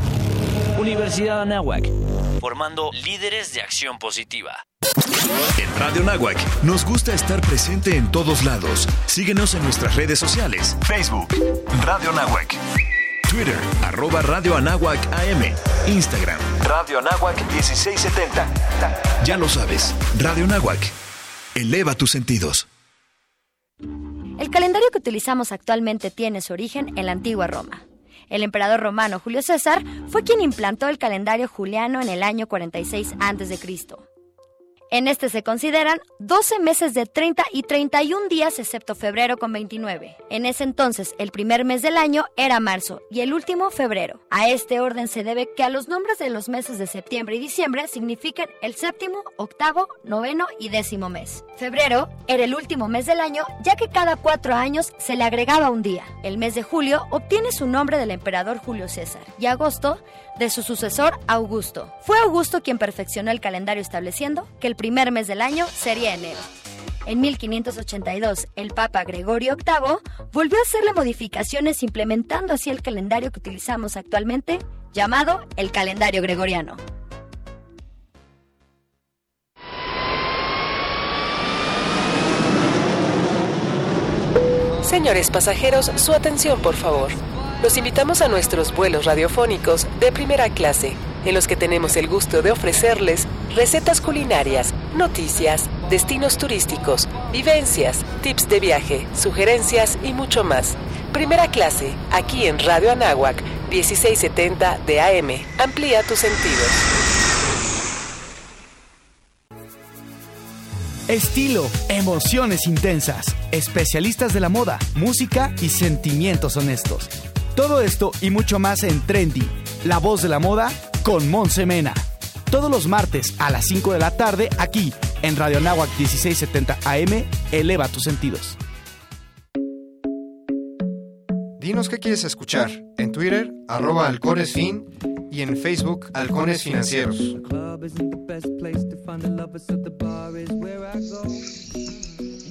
Universidad Anáhuac, formando líderes de acción positiva. En Radio Nahuac nos gusta estar presente en todos lados. Síguenos en nuestras redes sociales: Facebook, Radio Nahuac, Twitter, arroba Radio Anáhuac AM, Instagram, Radio Anáhuac 1670. Ya lo sabes, Radio Nahuac. Eleva tus sentidos. El calendario que utilizamos actualmente tiene su origen en la antigua Roma. El emperador romano Julio César fue quien implantó el calendario juliano en el año 46 a.C. En este se consideran 12 meses de 30 y 31 días excepto febrero con 29. En ese entonces el primer mes del año era marzo y el último febrero. A este orden se debe que a los nombres de los meses de septiembre y diciembre significan el séptimo, octavo, noveno y décimo mes. Febrero era el último mes del año ya que cada cuatro años se le agregaba un día. El mes de julio obtiene su nombre del emperador Julio César y agosto de su sucesor Augusto. Fue Augusto quien perfeccionó el calendario estableciendo que el primer mes del año sería enero. En 1582, el Papa Gregorio VIII volvió a hacerle modificaciones implementando así el calendario que utilizamos actualmente, llamado el calendario gregoriano. Señores pasajeros, su atención por favor. Los invitamos a nuestros vuelos radiofónicos de primera clase, en los que tenemos el gusto de ofrecerles recetas culinarias, noticias, destinos turísticos, vivencias, tips de viaje, sugerencias y mucho más. Primera clase, aquí en Radio Anáhuac, 1670 de AM. Amplía tus sentidos. Estilo, emociones intensas, especialistas de la moda, música y sentimientos honestos. Todo esto y mucho más en Trendy, la voz de la moda con Monse Mena. Todos los martes a las 5 de la tarde aquí en Radio Nahuac 1670 AM, eleva tus sentidos. Dinos qué quieres escuchar en Twitter, arroba halconesfin y en Facebook, Halcones Financieros.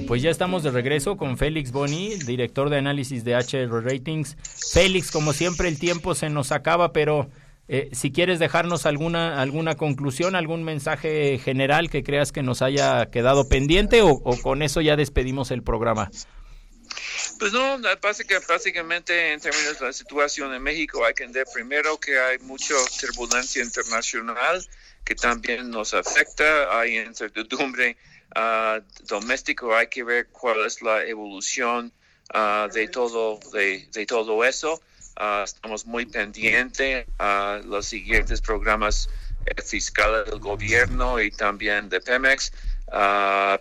Pues ya estamos de regreso con Félix Boni, director de análisis de HR Ratings. Félix, como siempre el tiempo se nos acaba, pero eh, si quieres dejarnos alguna alguna conclusión, algún mensaje general que creas que nos haya quedado pendiente o, con eso ya despedimos el programa. Pues no, básicamente en términos de la situación en México hay que entender primero que hay mucha turbulencia internacional que también nos afecta, hay incertidumbre uh, doméstico, hay que ver cuál es la evolución ah, de todo de, todo eso. Ah, estamos muy pendientes a los siguientes programas eh, fiscales del gobierno y también de Pemex,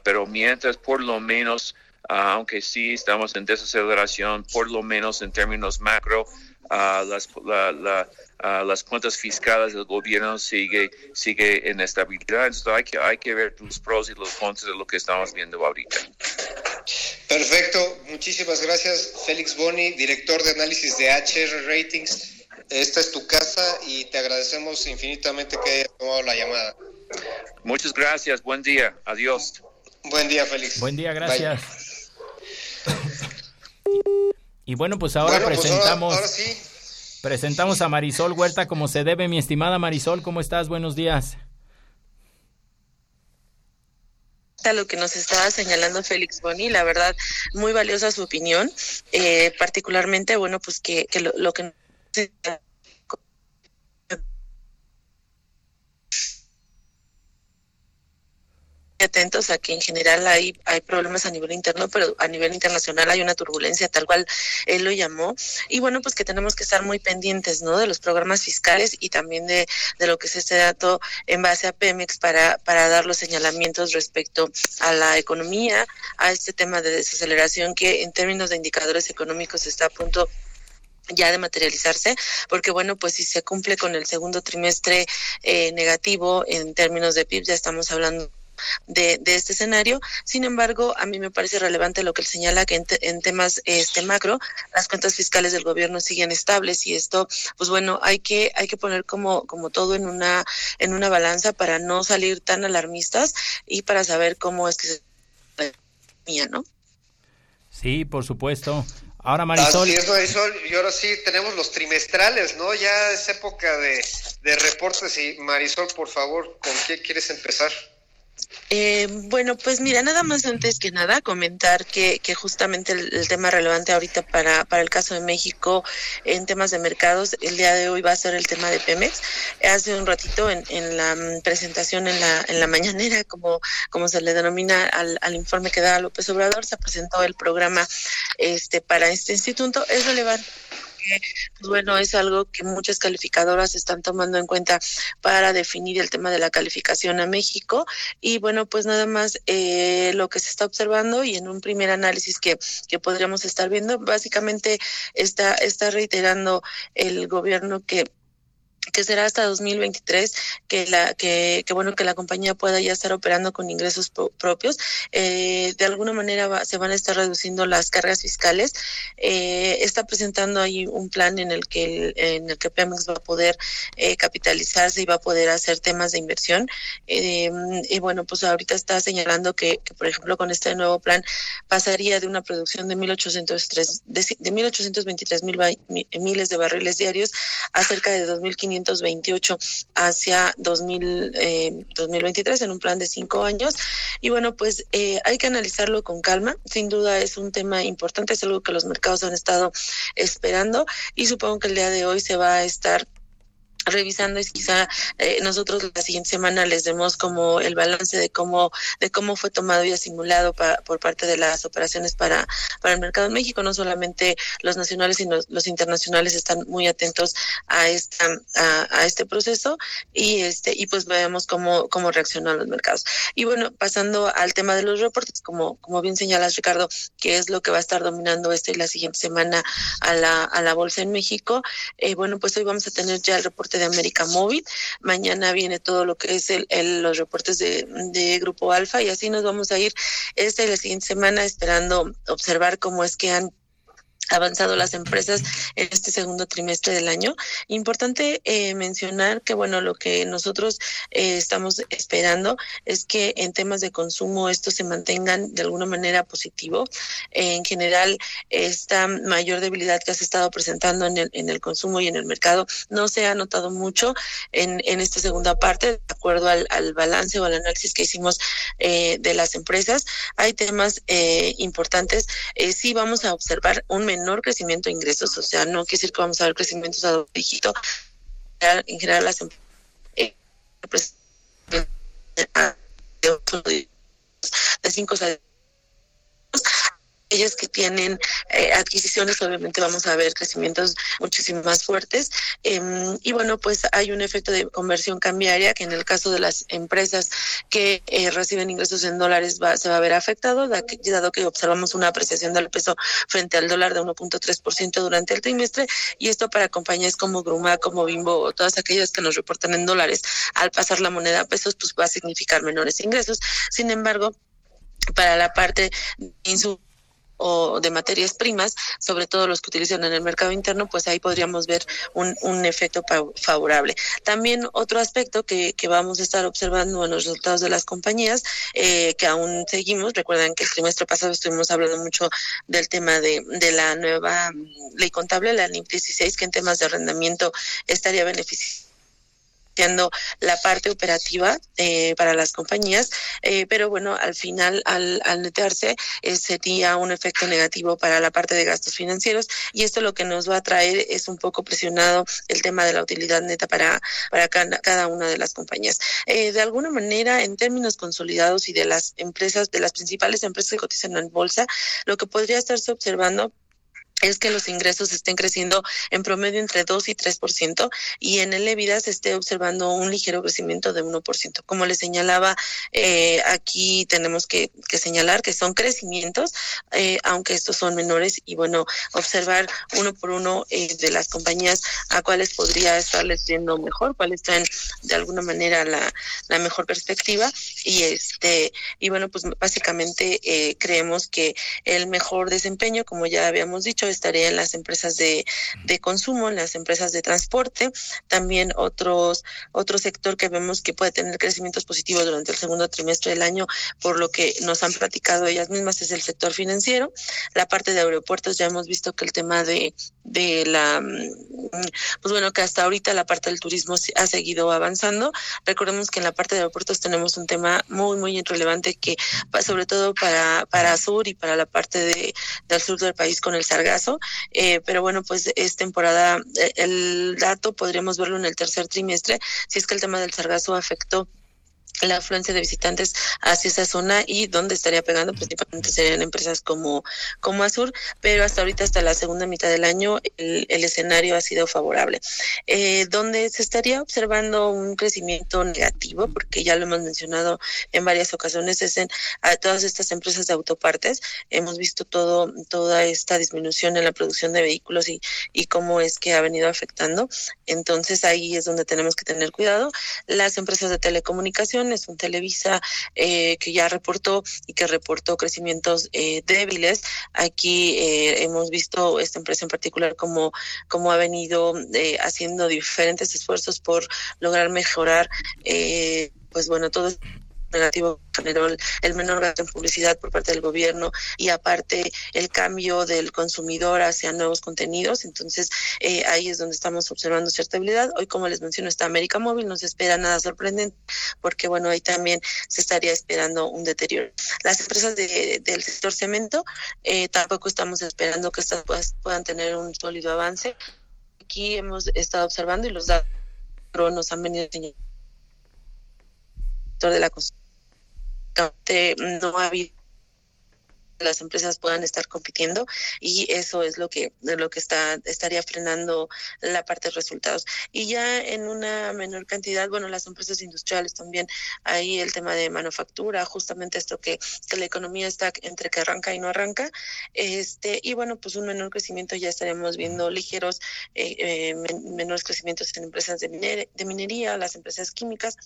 pero mientras por lo menos, aunque sí estamos en desaceleración, por lo menos en términos macro, las, la, las cuentas fiscales del gobierno sigue sigue en estabilidad. Entonces hay que, hay que ver los pros y los contras de lo que estamos viendo ahorita. Perfecto, muchísimas gracias Félix Boni, director de análisis de HR Ratings. Esta es tu casa y te agradecemos infinitamente que hayas tomado la llamada. Muchas gracias, buen día, adiós. Buen día, Félix. Buen día, gracias. Y bueno, pues ahora pues presentamos. ahora sí Presentamos a Marisol Huerta como se debe. Mi estimada Marisol, ¿cómo estás? Buenos días. a lo que nos estaba señalando Félix Boni, la verdad, muy valiosa su opinión, eh, particularmente, bueno, pues que, que lo, lo que atentos a que en general hay, hay problemas a nivel interno, pero a nivel internacional hay una turbulencia, tal cual él lo llamó. Y bueno, pues que tenemos que estar muy pendientes, ¿no? De los programas fiscales y también de, de lo que es este dato en base a Pemex para, para dar los señalamientos respecto a la economía, a este tema de desaceleración que en términos de indicadores económicos está a punto ya de materializarse, porque bueno, pues si se cumple con el segundo trimestre eh, negativo en términos de PIB, ya estamos hablando de, de, este escenario. Sin embargo, a mí me parece relevante lo que él señala que en, temas este macro, las cuentas fiscales del gobierno siguen estables y esto, pues bueno, hay que hay que poner como como todo en una en una balanza para no salir tan alarmistas y para saber cómo es que se ¿no? Sí, por supuesto. Ahora Marisol. Marisol. Y ahora sí tenemos los trimestrales, ¿no? Ya es época de, de reportes y Marisol, por favor, ¿con qué quieres empezar? Eh, bueno, pues mira, nada más antes que nada comentar que, que justamente el, tema relevante ahorita para, para el caso de México en temas de mercados, el día de hoy va a ser el tema de Pemex. Hace un ratito en, en la mm, presentación en la, en la mañanera, como, como se le denomina al, al informe que da López Obrador, se presentó el programa este para este instituto. Es relevante pues bueno, es algo que muchas calificadoras están tomando en cuenta para definir el tema de la calificación a México. Y bueno, pues nada más eh, lo que se está observando y en un primer análisis que, que podríamos estar viendo, básicamente está, está reiterando el gobierno que que será hasta 2023 que la que, que, bueno que la compañía pueda ya estar operando con ingresos propios eh, de alguna manera se van a estar reduciendo las cargas fiscales. Eh, está presentando ahí un plan en el que en el que Pemex va a poder eh, capitalizarse y va a poder hacer temas de inversión. Y bueno pues ahorita está señalando que, que, por ejemplo con este nuevo plan pasaría de una producción de 1803 de, de 1823 mil miles de barriles diarios a cerca de 2500 528 hacia 2000, eh, 2023 en un plan de cinco años. Y bueno, pues eh, hay que analizarlo con calma. Sin duda es un tema importante, es algo que los mercados han estado esperando y supongo que el día de hoy se va a estar revisando y quizá eh, nosotros la siguiente semana les demos como el balance de cómo de cómo fue tomado y asimilado por parte de las operaciones para para el mercado en México. No solamente los nacionales sino los internacionales están muy atentos a esta a, este proceso y este y pues veamos cómo cómo reaccionan los mercados. Y bueno pasando al tema de los reportes como como bien señalas Ricardo que es lo que va a estar dominando esta y la siguiente semana a la a la bolsa en México eh, bueno pues hoy vamos a tener ya el reporte de América Móvil. Mañana viene todo lo que es el, el los reportes de, de, Grupo Alfa y así nos vamos a ir esta y la siguiente semana esperando observar cómo es que han avanzado las empresas en este segundo trimestre del año. Importante eh, mencionar que, bueno, lo que nosotros eh, estamos esperando es que en temas de consumo estos se mantengan de alguna manera positivo. Eh, en general, esta mayor debilidad que has estado presentando en el, en el consumo y en el mercado no se ha notado mucho en, en esta segunda parte, de acuerdo al, al balance o al análisis que hicimos eh, de las empresas. Hay temas importantes. Sí vamos a observar un menor menor crecimiento de ingresos, o sea, no quiere decir que vamos a ver crecimientos a doble dígito. En general, las eh, de 5 a ellas que tienen eh, adquisiciones, obviamente vamos a ver crecimientos muchísimo más fuertes. Eh, y bueno, pues hay un efecto de conversión cambiaria que en el caso de las empresas que eh, reciben ingresos en dólares va, se va a ver afectado, dado que observamos una apreciación del peso frente al dólar de 1.3% durante el trimestre. Y esto para compañías como Gruma, como Bimbo o todas aquellas que nos reportan en dólares, al pasar la moneda a pesos, pues va a significar menores ingresos. Sin embargo, para la parte de insumos o de materias primas, sobre todo los que utilizan en el mercado interno, pues ahí podríamos ver un, un efecto favorable. También otro aspecto que, que vamos a estar observando en los resultados de las compañías, eh, que aún seguimos, recuerdan que el trimestre pasado estuvimos hablando mucho del tema de, de la nueva ley contable, la NIP 16, que en temas de arrendamiento estaría beneficiando la parte operativa eh, para las compañías, eh, pero bueno, al final, al, al eh, sería un efecto negativo para la parte de gastos financieros y esto lo que nos va a traer es un poco presionado el tema de la utilidad neta para, para cada, cada una de las compañías. Eh, de alguna manera, en términos consolidados y de las empresas, de las principales empresas que cotizan en bolsa, lo que podría estarse observando es que los ingresos estén creciendo en promedio entre 2 y 3% y en el EBITDA se esté observando un ligero crecimiento de 1%. Como les señalaba, eh, aquí tenemos que, que, señalar que son crecimientos, eh, aunque estos son menores y bueno, observar uno por uno eh, de las compañías a cuáles podría estarles yendo mejor, cuáles traen de alguna manera la, la mejor perspectiva y este y bueno, pues básicamente eh, creemos que el mejor desempeño, como ya habíamos dicho, estaría en las empresas de, de consumo, en las empresas de transporte, también otros, otro sector que vemos que puede tener crecimientos positivos durante el segundo trimestre del año, por lo que nos han platicado ellas mismas, es el sector financiero. La parte de aeropuertos, ya hemos visto que el tema de, de la, mm, pues bueno, que hasta ahorita la parte del turismo ha seguido avanzando. Recordemos que en la parte de aeropuertos tenemos un tema muy, muy relevante que, sobre todo para, para sur y para la parte de, del sur del país con el sargazo, eh, pero bueno, pues es temporada, eh, el dato podríamos verlo en el tercer trimestre, si es que el tema del sargazo afectó la afluencia de visitantes hacia esa zona y donde estaría pegando principalmente serían empresas como, como Azur, pero hasta ahorita, hasta la segunda mitad del año, el, escenario ha sido favorable. Eh, donde se estaría observando un crecimiento negativo, porque ya lo hemos mencionado en varias ocasiones, es en a todas estas empresas de autopartes. Hemos visto todo, toda esta disminución en la producción de vehículos y, y cómo es que ha venido afectando. Entonces ahí es donde tenemos que tener cuidado. Las empresas de telecomunicación es un Televisa eh, que ya reportó y que reportó crecimientos eh, débiles. Aquí eh, hemos visto esta empresa en particular como, como ha venido eh, haciendo diferentes esfuerzos por lograr mejorar, eh, pues bueno, todo negativo generó el, menor gasto en publicidad por parte del gobierno y aparte el cambio del consumidor hacia nuevos contenidos. Entonces eh, ahí es donde estamos observando cierta habilidad. Hoy, como les menciono, está América Móvil, no se espera nada sorprendente porque bueno, ahí también se estaría esperando un deterioro. Las empresas de, del sector cemento eh, tampoco estamos esperando que estas puedan tener un sólido avance. Aquí hemos estado observando y los datos nos han venido enseñando de la construcción no ha habido las empresas puedan estar compitiendo y eso es lo que lo que está estaría frenando la parte de resultados. Y ya en una menor cantidad bueno las empresas industriales también ahí el tema de manufactura justamente esto que, que la economía está entre que arranca y no arranca este y bueno pues un menor crecimiento ya estaremos viendo ligeros eh, eh, menores crecimientos en empresas de, miner de minería las empresas químicas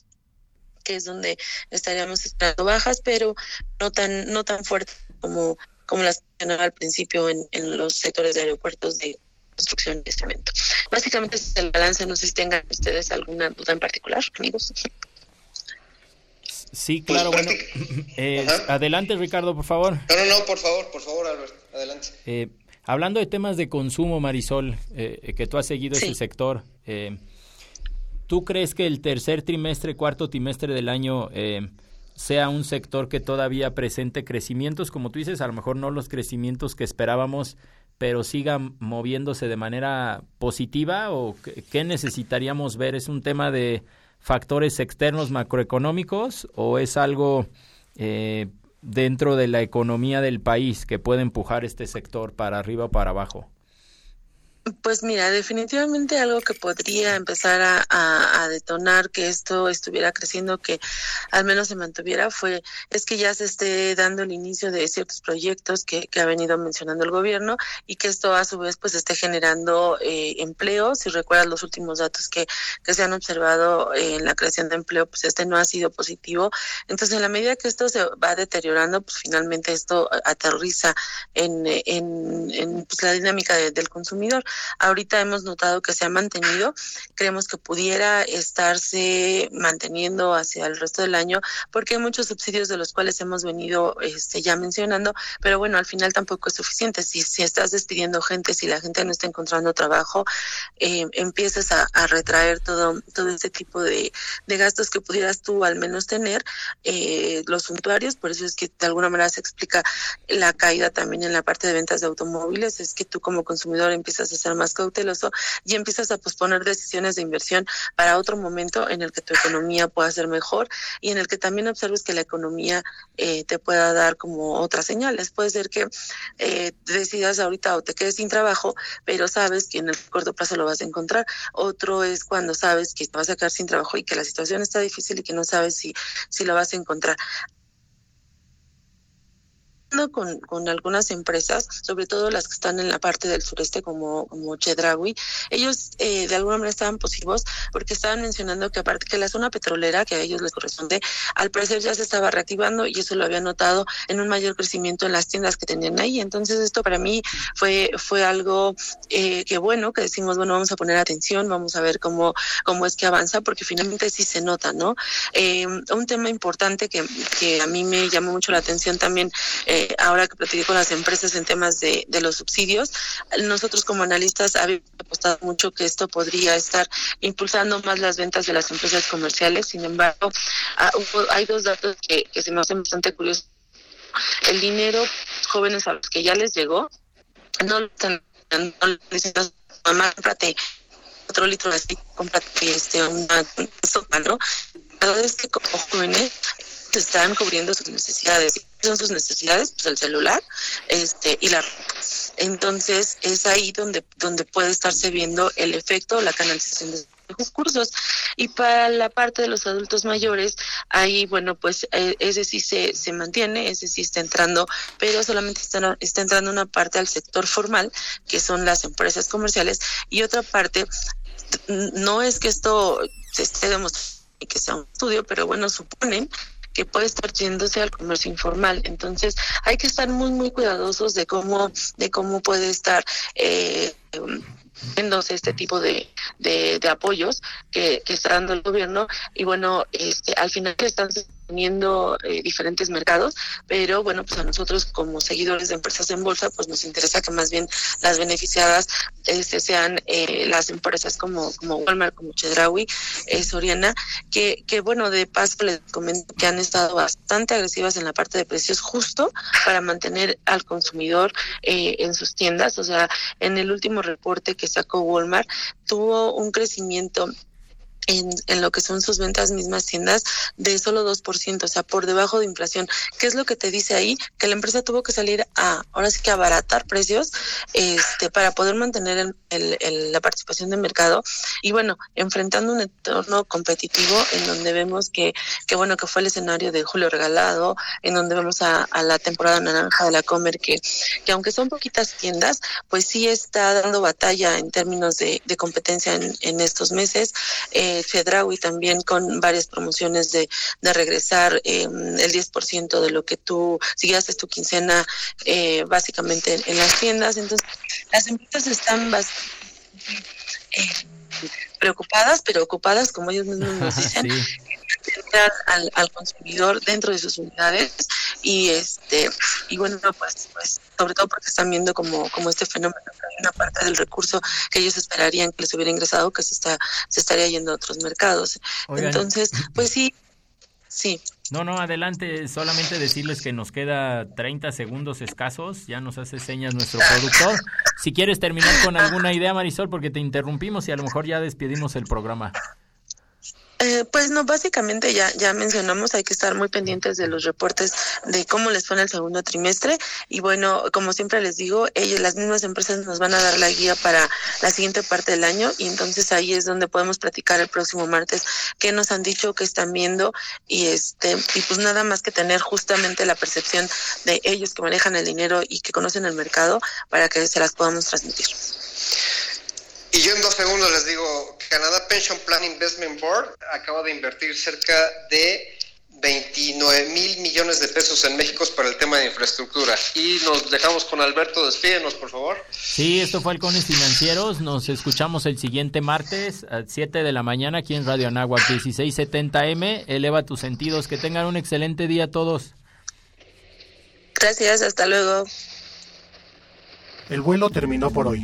que es donde estaríamos esperando bajas, pero no tan, no tan fuertes como, como las mencionaba al principio en, en los sectores de aeropuertos de construcción y cemento. Básicamente es el balance, no sé si tengan ustedes alguna duda en particular, amigos. Sí, claro, bueno. Eh, adelante, Ricardo, por favor. No, no, no, por favor, por favor, Albert, adelante. Eh, hablando de temas de consumo, Marisol, eh, que tú has seguido sí. ese sector, eh, ¿Tú crees que el tercer trimestre, cuarto trimestre del año eh, sea un sector que todavía presente crecimientos? Como tú dices, a lo mejor no los crecimientos que esperábamos, pero siga moviéndose de manera positiva o qué necesitaríamos ver? ¿Es un tema de factores externos macroeconómicos o es algo eh, dentro de la economía del país que puede empujar este sector para arriba o para abajo? Pues mira, definitivamente algo que podría empezar a, detonar que esto estuviera creciendo, que al menos se mantuviera, fue es que ya se esté dando el inicio de ciertos proyectos que, que ha venido mencionando el gobierno y que esto a su vez pues esté generando eh, empleo. Si recuerdas los últimos datos que, se han observado en la creación de empleo, pues este no ha sido positivo. Entonces, en la medida que esto se va deteriorando, pues finalmente esto aterriza en, pues, la dinámica de, del consumidor. Ahorita hemos notado que se ha mantenido, creemos que pudiera estarse manteniendo hacia el resto del año, porque hay muchos subsidios de los cuales hemos venido este, ya mencionando, pero bueno, al final tampoco es suficiente. Si, si estás despidiendo gente, si la gente no está encontrando trabajo, eh, empiezas a, retraer todo, todo este tipo de, de, gastos que pudieras tú al menos tener, eh, los suntuarios, por eso es que de alguna manera se explica la caída también en la parte de ventas de automóviles, es que tú como consumidor empiezas a ser más cauteloso y empiezas a posponer decisiones de inversión para otro momento en el que tu economía pueda ser mejor y en el que también observes que la economía eh, te pueda dar como otras señales. Puede ser que eh, decidas ahorita o te quedes sin trabajo, pero sabes que en el corto plazo lo vas a encontrar. Otro es cuando sabes que te vas a quedar sin trabajo y que la situación está difícil y que no sabes si, si lo vas a encontrar con, con algunas empresas, sobre todo las que están en la parte del sureste como, como Chedraui, ellos eh, de alguna manera estaban positivos porque estaban mencionando que aparte que la zona petrolera que a ellos les corresponde, al parecer ya se estaba reactivando y eso lo había notado en un mayor crecimiento en las tiendas que tenían ahí. Entonces esto para mí fue, fue algo eh, que bueno, que decimos, bueno, vamos a poner atención, vamos a ver cómo, cómo es que avanza, porque finalmente sí se nota, ¿no? Eh, un tema importante que, que a mí me llamó mucho la atención también, eh, ahora que platiqué con las empresas en temas de, de los subsidios, nosotros como analistas habíamos apostado mucho que esto podría estar impulsando más las ventas de las empresas comerciales. Sin embargo, ah, hay dos datos que, se me hacen bastante curiosos. El dinero jóvenes a los que ya les llegó, no lo están dicen mamá, cómprate otro litro de aceite, cómprate este, una sopa, ¿no? verdad es que como jóvenes están cubriendo sus necesidades. ¿Qué son sus necesidades? Pues el celular este, y la. Entonces es ahí donde, donde puede estarse viendo el efecto, la canalización de sus cursos. Y para la parte de los adultos mayores, ahí, bueno, pues eh, ese sí se, se mantiene, ese sí está entrando, pero solamente está, está entrando una parte al sector formal, que son las empresas comerciales, y otra parte, no es que esto se esté demostrando que sea un estudio, pero bueno, suponen que puede estar yéndose al comercio informal. Entonces, hay que estar muy, muy cuidadosos de cómo, de cómo puede estar eh, dándose este tipo de, de, de apoyos que, que, está dando el gobierno y bueno, este, al final están teniendo eh, diferentes mercados, pero bueno, pues a nosotros como seguidores de empresas en bolsa, pues nos interesa que más bien las beneficiadas este, sean eh, las empresas como, como Walmart, como Chedraui, eh, Soriana, que, que bueno, de paso les comento que han estado bastante agresivas en la parte de precios justo para mantener al consumidor eh, en sus tiendas, o sea, en el último reporte que sacó Walmart tuvo un crecimiento en, en, lo que son sus ventas mismas tiendas de solo 2%, o sea, por debajo de inflación. ¿Qué es lo que te dice ahí? Que la empresa tuvo que salir a, ahora sí que abaratar precios este, para poder mantener el, el, la participación de mercado y bueno, enfrentando un entorno competitivo en donde vemos que, que bueno, que fue el escenario de Julio Regalado, en donde vemos a, a la temporada naranja de la Comer, que, que aunque son poquitas tiendas, pues sí está dando batalla en términos de, de competencia en, en estos meses. Eh, Fedraui también con varias promociones de, de regresar eh, el 10% de lo que tú, si gastas tu quincena eh, básicamente en, en, las tiendas. Entonces, las empresas están bastante eh, preocupadas, pero ocupadas, como ellos mismos nos dicen, sí. Al, al, consumidor dentro de sus unidades y este y bueno pues pues sobre todo porque están viendo como como este fenómeno hay una parte del recurso que ellos esperarían que les hubiera ingresado que se está se estaría yendo a otros mercados Oigan. entonces pues sí sí no, no, adelante. Solamente decirles que nos queda 30 segundos escasos. Ya nos hace señas nuestro productor. Si quieres terminar con alguna idea, Marisol, porque te interrumpimos y a lo mejor ya despedimos el programa. Eh, pues no, básicamente ya, ya mencionamos, hay que estar muy pendientes de los reportes de cómo les fue en el segundo trimestre. Y bueno, como siempre les digo, ellos, las mismas empresas nos van a dar la guía para la siguiente parte del año. Y entonces ahí es donde podemos platicar el próximo martes qué nos han dicho, qué están viendo. Y este y pues nada más que tener justamente la percepción de ellos que manejan el dinero y que conocen el mercado para que se las podamos transmitir. Y yo en dos segundos les digo, Canadá Pension Plan Investment Board acaba de invertir cerca de 29 mil millones de pesos en México para el tema de infraestructura. Y nos dejamos con Alberto, despídenos por favor. Sí, esto fue Halcones Financieros, nos escuchamos el siguiente martes a 7 de la mañana aquí en Radio Anáhuac 1670M. Eleva tus sentidos, que tengan un excelente día todos. Gracias, hasta luego. El vuelo terminó por hoy.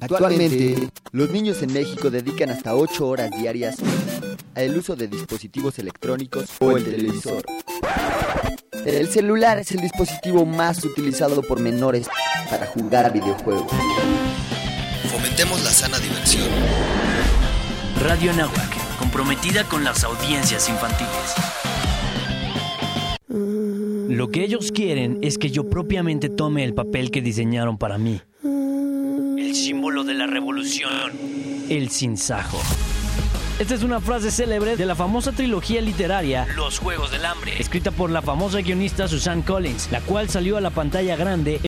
Actualmente, los niños en México dedican hasta 8 horas diarias al uso de dispositivos electrónicos o el televisor. El celular es el dispositivo más utilizado por menores para jugar videojuegos. Fomentemos la sana diversión. Radio Nahuac, comprometida con las audiencias infantiles. Lo que ellos quieren es que yo propiamente tome el papel que diseñaron para mí. El símbolo de la revolución. El sinsajo. Esta es una frase célebre de la famosa trilogía literaria Los Juegos del Hambre, escrita por la famosa guionista Susan Collins, la cual salió a la pantalla grande